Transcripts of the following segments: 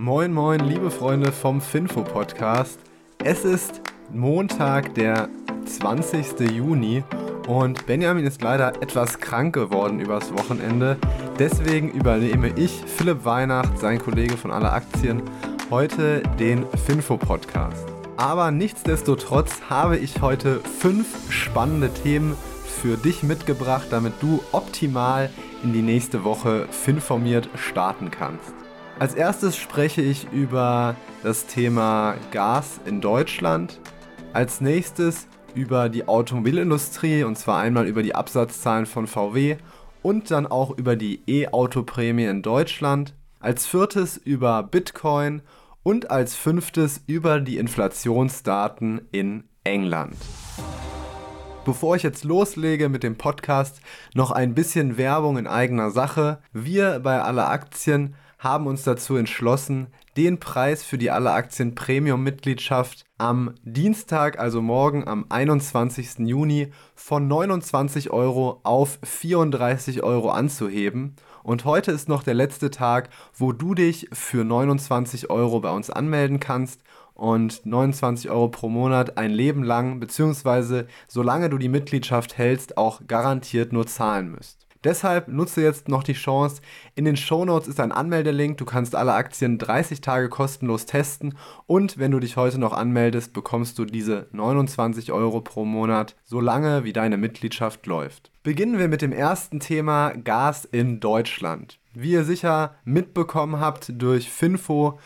Moin, moin, liebe Freunde vom Finfo Podcast. Es ist Montag, der 20. Juni und Benjamin ist leider etwas krank geworden übers Wochenende. Deswegen übernehme ich, Philipp Weihnacht, sein Kollege von aller Aktien, heute den Finfo Podcast. Aber nichtsdestotrotz habe ich heute fünf spannende Themen für dich mitgebracht, damit du optimal in die nächste Woche finformiert starten kannst. Als erstes spreche ich über das Thema Gas in Deutschland. Als nächstes über die Automobilindustrie und zwar einmal über die Absatzzahlen von VW und dann auch über die E-Auto-Prämie in Deutschland. Als viertes über Bitcoin und als fünftes über die Inflationsdaten in England. Bevor ich jetzt loslege mit dem Podcast, noch ein bisschen Werbung in eigener Sache. Wir bei aller Aktien haben uns dazu entschlossen, den Preis für die Alle Aktien Premium Mitgliedschaft am Dienstag, also morgen am 21. Juni, von 29 Euro auf 34 Euro anzuheben. Und heute ist noch der letzte Tag, wo du dich für 29 Euro bei uns anmelden kannst und 29 Euro pro Monat ein Leben lang, beziehungsweise solange du die Mitgliedschaft hältst, auch garantiert nur zahlen müsst. Deshalb nutze jetzt noch die Chance. In den Shownotes ist ein Anmeldelink. Du kannst alle Aktien 30 Tage kostenlos testen. Und wenn du dich heute noch anmeldest, bekommst du diese 29 Euro pro Monat, solange wie deine Mitgliedschaft läuft. Beginnen wir mit dem ersten Thema Gas in Deutschland. Wie ihr sicher mitbekommen habt durch Finfo,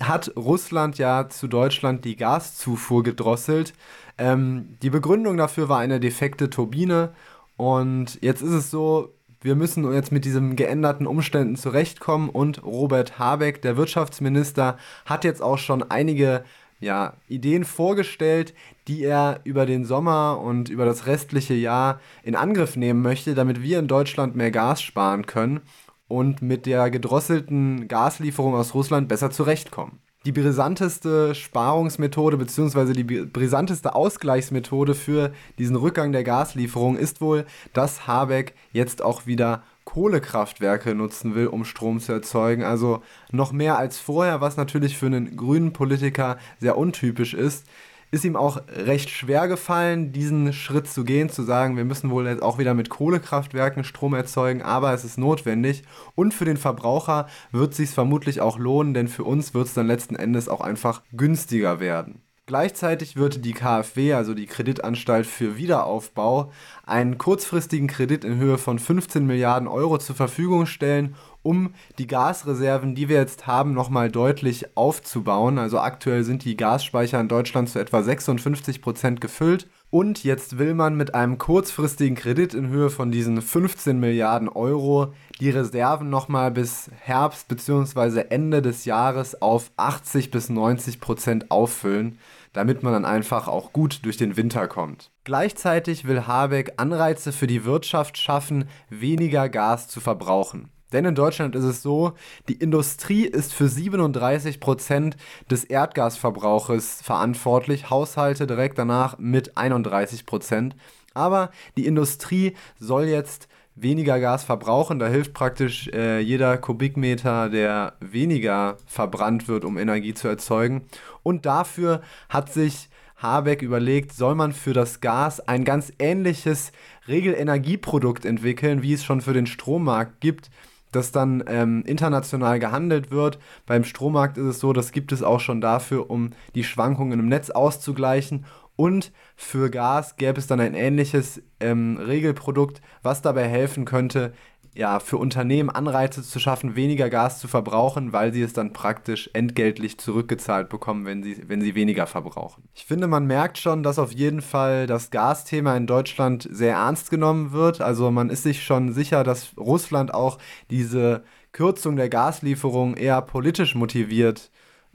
hat Russland ja zu Deutschland die Gaszufuhr gedrosselt. Ähm, die Begründung dafür war eine defekte Turbine. Und jetzt ist es so, wir müssen jetzt mit diesen geänderten Umständen zurechtkommen und Robert Habeck, der Wirtschaftsminister, hat jetzt auch schon einige ja, Ideen vorgestellt, die er über den Sommer und über das restliche Jahr in Angriff nehmen möchte, damit wir in Deutschland mehr Gas sparen können und mit der gedrosselten Gaslieferung aus Russland besser zurechtkommen die brisanteste Sparungsmethode bzw. die brisanteste Ausgleichsmethode für diesen Rückgang der Gaslieferung ist wohl, dass Habeck jetzt auch wieder Kohlekraftwerke nutzen will, um Strom zu erzeugen. Also noch mehr als vorher, was natürlich für einen grünen Politiker sehr untypisch ist ist ihm auch recht schwer gefallen, diesen Schritt zu gehen, zu sagen, wir müssen wohl jetzt auch wieder mit Kohlekraftwerken Strom erzeugen, aber es ist notwendig. Und für den Verbraucher wird es sich vermutlich auch lohnen, denn für uns wird es dann letzten Endes auch einfach günstiger werden. Gleichzeitig wird die KfW, also die Kreditanstalt für Wiederaufbau, einen kurzfristigen Kredit in Höhe von 15 Milliarden Euro zur Verfügung stellen, um die Gasreserven, die wir jetzt haben, nochmal deutlich aufzubauen. Also aktuell sind die Gasspeicher in Deutschland zu etwa 56 Prozent gefüllt. Und jetzt will man mit einem kurzfristigen Kredit in Höhe von diesen 15 Milliarden Euro die Reserven nochmal bis Herbst bzw. Ende des Jahres auf 80 bis 90 Prozent auffüllen, damit man dann einfach auch gut durch den Winter kommt. Gleichzeitig will Habeck Anreize für die Wirtschaft schaffen, weniger Gas zu verbrauchen. Denn in Deutschland ist es so, die Industrie ist für 37 Prozent des Erdgasverbrauches verantwortlich, Haushalte direkt danach mit 31%. Prozent. Aber die Industrie soll jetzt weniger Gas verbrauchen. Da hilft praktisch äh, jeder Kubikmeter, der weniger verbrannt wird, um Energie zu erzeugen. Und dafür hat sich Habeck überlegt, soll man für das Gas ein ganz ähnliches Regelenergieprodukt entwickeln, wie es schon für den Strommarkt gibt das dann ähm, international gehandelt wird. Beim Strommarkt ist es so, das gibt es auch schon dafür, um die Schwankungen im Netz auszugleichen und für Gas gäbe es dann ein ähnliches ähm, Regelprodukt, was dabei helfen könnte, ja, für Unternehmen Anreize zu schaffen, weniger Gas zu verbrauchen, weil sie es dann praktisch entgeltlich zurückgezahlt bekommen, wenn sie, wenn sie weniger verbrauchen. Ich finde, man merkt schon, dass auf jeden Fall das Gasthema in Deutschland sehr ernst genommen wird. Also man ist sich schon sicher, dass Russland auch diese Kürzung der Gaslieferung eher politisch motiviert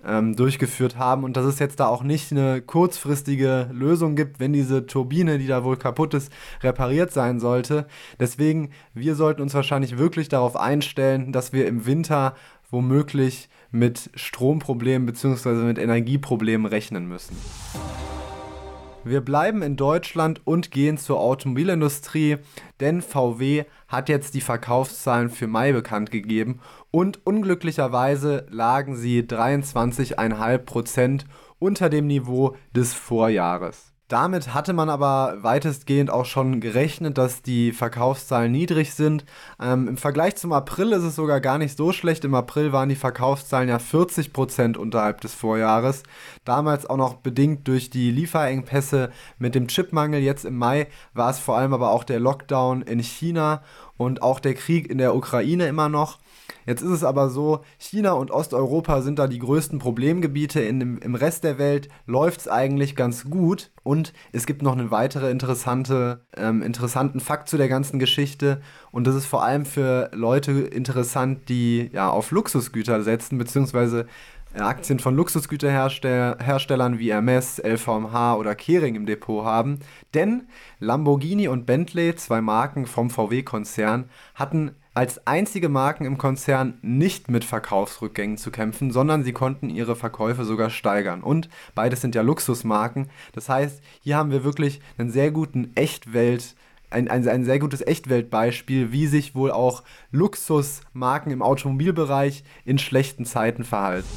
ähm, durchgeführt haben und dass es jetzt da auch nicht eine kurzfristige Lösung gibt, wenn diese Turbine, die da wohl kaputt ist, repariert sein sollte. Deswegen, wir sollten uns wahrscheinlich wirklich darauf einstellen, dass wir im Winter womöglich mit Stromproblemen bzw. mit Energieproblemen rechnen müssen. Wir bleiben in Deutschland und gehen zur Automobilindustrie, denn VW hat jetzt die Verkaufszahlen für Mai bekannt gegeben und unglücklicherweise lagen sie 23,5% unter dem Niveau des Vorjahres. Damit hatte man aber weitestgehend auch schon gerechnet, dass die Verkaufszahlen niedrig sind. Ähm, Im Vergleich zum April ist es sogar gar nicht so schlecht. Im April waren die Verkaufszahlen ja 40 Prozent unterhalb des Vorjahres. Damals auch noch bedingt durch die Lieferengpässe mit dem Chipmangel. Jetzt im Mai war es vor allem aber auch der Lockdown in China und auch der Krieg in der Ukraine immer noch. Jetzt ist es aber so, China und Osteuropa sind da die größten Problemgebiete. In dem, Im Rest der Welt läuft es eigentlich ganz gut. Und es gibt noch einen weiteren interessante, ähm, interessanten Fakt zu der ganzen Geschichte. Und das ist vor allem für Leute interessant, die ja auf Luxusgüter setzen, beziehungsweise äh, Aktien von Luxusgüterherstellern wie Hermes, LVMH oder Kering im Depot haben. Denn Lamborghini und Bentley, zwei Marken vom VW-Konzern, hatten als einzige Marken im Konzern nicht mit Verkaufsrückgängen zu kämpfen, sondern sie konnten ihre Verkäufe sogar steigern. Und beides sind ja Luxusmarken. Das heißt, hier haben wir wirklich einen sehr guten Echtwelt- ein, ein, ein sehr gutes Echtweltbeispiel, wie sich wohl auch Luxusmarken im Automobilbereich in schlechten Zeiten verhalten.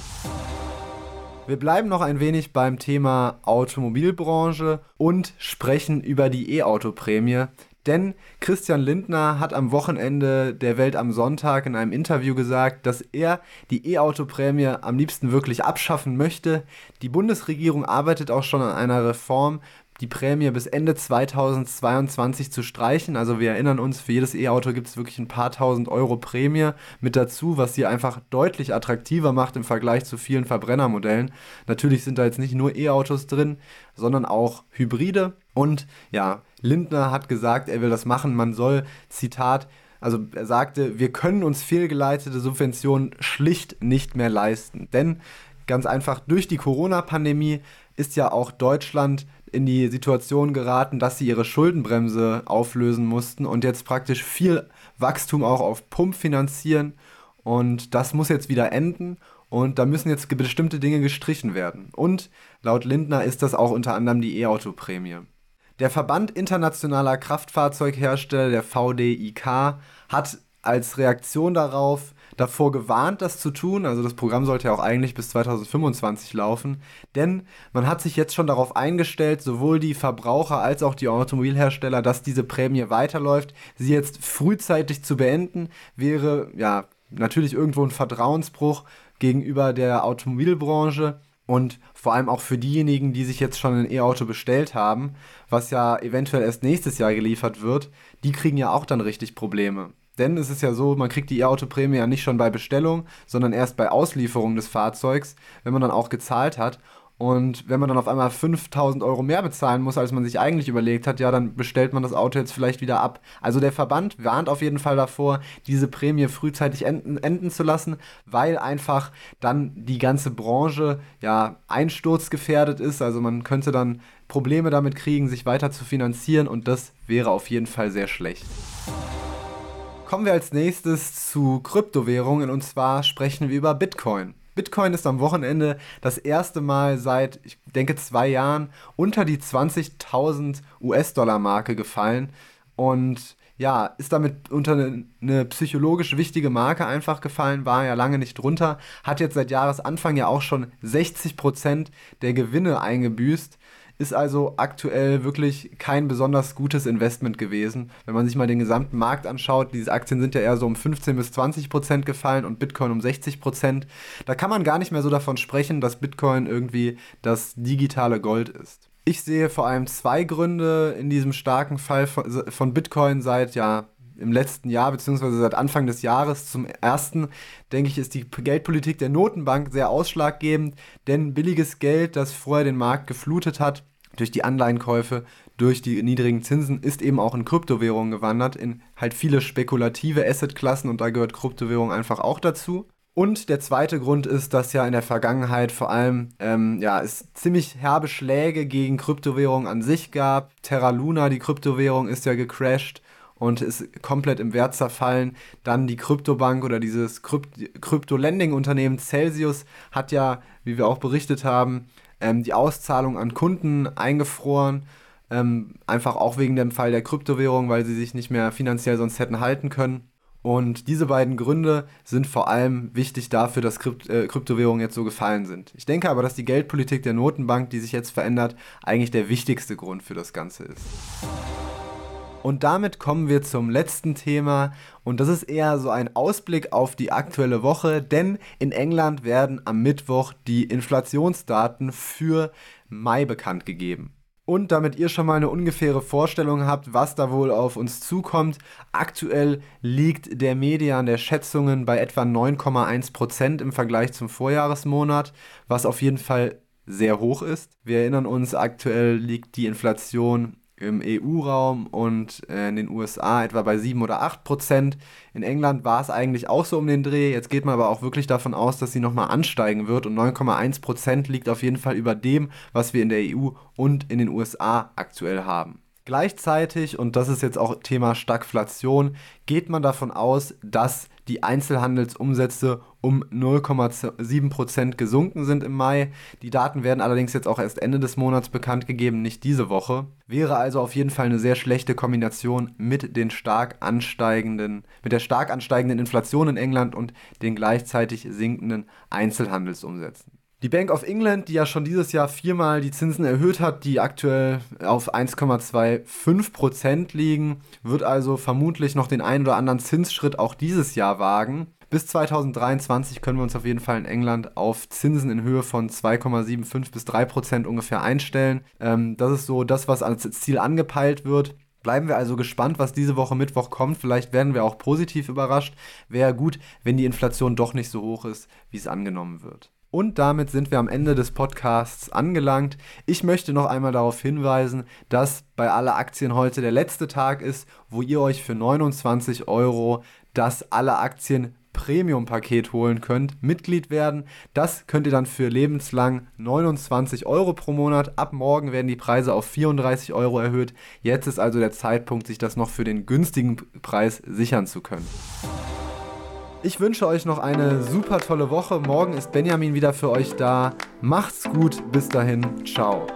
Wir bleiben noch ein wenig beim Thema Automobilbranche und sprechen über die E-Auto-Prämie, denn Christian Lindner hat am Wochenende der Welt am Sonntag in einem Interview gesagt, dass er die E-Auto-Prämie am liebsten wirklich abschaffen möchte. Die Bundesregierung arbeitet auch schon an einer Reform, die Prämie bis Ende 2022 zu streichen. Also wir erinnern uns, für jedes E-Auto gibt es wirklich ein paar tausend Euro Prämie mit dazu, was sie einfach deutlich attraktiver macht im Vergleich zu vielen Verbrennermodellen. Natürlich sind da jetzt nicht nur E-Autos drin, sondern auch Hybride. Und ja, Lindner hat gesagt, er will das machen. Man soll, Zitat, also er sagte, wir können uns fehlgeleitete Subventionen schlicht nicht mehr leisten. Denn ganz einfach durch die Corona-Pandemie ist ja auch Deutschland in die Situation geraten, dass sie ihre Schuldenbremse auflösen mussten und jetzt praktisch viel Wachstum auch auf Pump finanzieren. Und das muss jetzt wieder enden. Und da müssen jetzt bestimmte Dinge gestrichen werden. Und laut Lindner ist das auch unter anderem die E-Auto-Prämie. Der Verband internationaler Kraftfahrzeughersteller, der VDIK, hat als Reaktion darauf davor gewarnt, das zu tun. Also das Programm sollte ja auch eigentlich bis 2025 laufen. Denn man hat sich jetzt schon darauf eingestellt, sowohl die Verbraucher als auch die Automobilhersteller, dass diese Prämie weiterläuft. Sie jetzt frühzeitig zu beenden, wäre ja natürlich irgendwo ein Vertrauensbruch gegenüber der Automobilbranche und vor allem auch für diejenigen, die sich jetzt schon ein E-Auto bestellt haben, was ja eventuell erst nächstes Jahr geliefert wird, die kriegen ja auch dann richtig Probleme. Denn es ist ja so, man kriegt die E-Auto-Prämie ja nicht schon bei Bestellung, sondern erst bei Auslieferung des Fahrzeugs, wenn man dann auch gezahlt hat. Und wenn man dann auf einmal 5000 Euro mehr bezahlen muss, als man sich eigentlich überlegt hat, ja, dann bestellt man das Auto jetzt vielleicht wieder ab. Also der Verband warnt auf jeden Fall davor, diese Prämie frühzeitig enden, enden zu lassen, weil einfach dann die ganze Branche ja einsturzgefährdet ist. Also man könnte dann Probleme damit kriegen, sich weiter zu finanzieren und das wäre auf jeden Fall sehr schlecht. Kommen wir als nächstes zu Kryptowährungen und zwar sprechen wir über Bitcoin. Bitcoin ist am Wochenende das erste Mal seit, ich denke, zwei Jahren unter die 20.000 US-Dollar-Marke gefallen und ja, ist damit unter eine, eine, psychologisch wichtige Marke einfach gefallen, war ja lange nicht drunter, hat jetzt seit Jahresanfang ja auch schon 60% der Gewinne eingebüßt ist also aktuell wirklich kein besonders gutes Investment gewesen. Wenn man sich mal den gesamten Markt anschaut, diese Aktien sind ja eher so um 15 bis 20 Prozent gefallen und Bitcoin um 60 Prozent. Da kann man gar nicht mehr so davon sprechen, dass Bitcoin irgendwie das digitale Gold ist. Ich sehe vor allem zwei Gründe in diesem starken Fall von Bitcoin seit ja im letzten Jahr, beziehungsweise seit Anfang des Jahres. Zum ersten, denke ich, ist die Geldpolitik der Notenbank sehr ausschlaggebend, denn billiges Geld, das vorher den Markt geflutet hat, durch die Anleihenkäufe, durch die niedrigen Zinsen, ist eben auch in Kryptowährungen gewandert, in halt viele spekulative Assetklassen und da gehört Kryptowährung einfach auch dazu. Und der zweite Grund ist, dass ja in der Vergangenheit vor allem ähm, ja, es ziemlich herbe Schläge gegen Kryptowährungen an sich gab. Terra Luna, die Kryptowährung, ist ja gecrashed und ist komplett im Wert zerfallen. Dann die Kryptobank oder dieses Krypt Krypto-Lending-Unternehmen Celsius hat ja, wie wir auch berichtet haben, ähm, die Auszahlung an Kunden eingefroren. Ähm, einfach auch wegen dem Fall der Kryptowährung, weil sie sich nicht mehr finanziell sonst hätten halten können. Und diese beiden Gründe sind vor allem wichtig dafür, dass Krypt äh, Kryptowährungen jetzt so gefallen sind. Ich denke aber, dass die Geldpolitik der Notenbank, die sich jetzt verändert, eigentlich der wichtigste Grund für das Ganze ist. Und damit kommen wir zum letzten Thema und das ist eher so ein Ausblick auf die aktuelle Woche, denn in England werden am Mittwoch die Inflationsdaten für Mai bekannt gegeben. Und damit ihr schon mal eine ungefähre Vorstellung habt, was da wohl auf uns zukommt, aktuell liegt der Median der Schätzungen bei etwa 9,1% im Vergleich zum Vorjahresmonat, was auf jeden Fall sehr hoch ist. Wir erinnern uns, aktuell liegt die Inflation im EU-Raum und äh, in den USA etwa bei 7 oder 8 Prozent. In England war es eigentlich auch so um den Dreh. Jetzt geht man aber auch wirklich davon aus, dass sie nochmal ansteigen wird und 9,1 Prozent liegt auf jeden Fall über dem, was wir in der EU und in den USA aktuell haben. Gleichzeitig, und das ist jetzt auch Thema Stagflation, geht man davon aus, dass die Einzelhandelsumsätze um 0,7% gesunken sind im Mai. Die Daten werden allerdings jetzt auch erst Ende des Monats bekannt gegeben, nicht diese Woche. Wäre also auf jeden Fall eine sehr schlechte Kombination mit den stark ansteigenden, mit der stark ansteigenden Inflation in England und den gleichzeitig sinkenden Einzelhandelsumsätzen. Die Bank of England, die ja schon dieses Jahr viermal die Zinsen erhöht hat, die aktuell auf 1,25% liegen, wird also vermutlich noch den einen oder anderen Zinsschritt auch dieses Jahr wagen. Bis 2023 können wir uns auf jeden Fall in England auf Zinsen in Höhe von 2,75 bis 3% ungefähr einstellen. Ähm, das ist so das, was als Ziel angepeilt wird. Bleiben wir also gespannt, was diese Woche Mittwoch kommt. Vielleicht werden wir auch positiv überrascht. Wäre gut, wenn die Inflation doch nicht so hoch ist, wie es angenommen wird. Und damit sind wir am Ende des Podcasts angelangt. Ich möchte noch einmal darauf hinweisen, dass bei alle Aktien heute der letzte Tag ist, wo ihr euch für 29 Euro das alle Aktien Premium-Paket holen könnt, Mitglied werden. Das könnt ihr dann für lebenslang 29 Euro pro Monat. Ab morgen werden die Preise auf 34 Euro erhöht. Jetzt ist also der Zeitpunkt, sich das noch für den günstigen Preis sichern zu können. Ich wünsche euch noch eine super tolle Woche. Morgen ist Benjamin wieder für euch da. Macht's gut. Bis dahin. Ciao.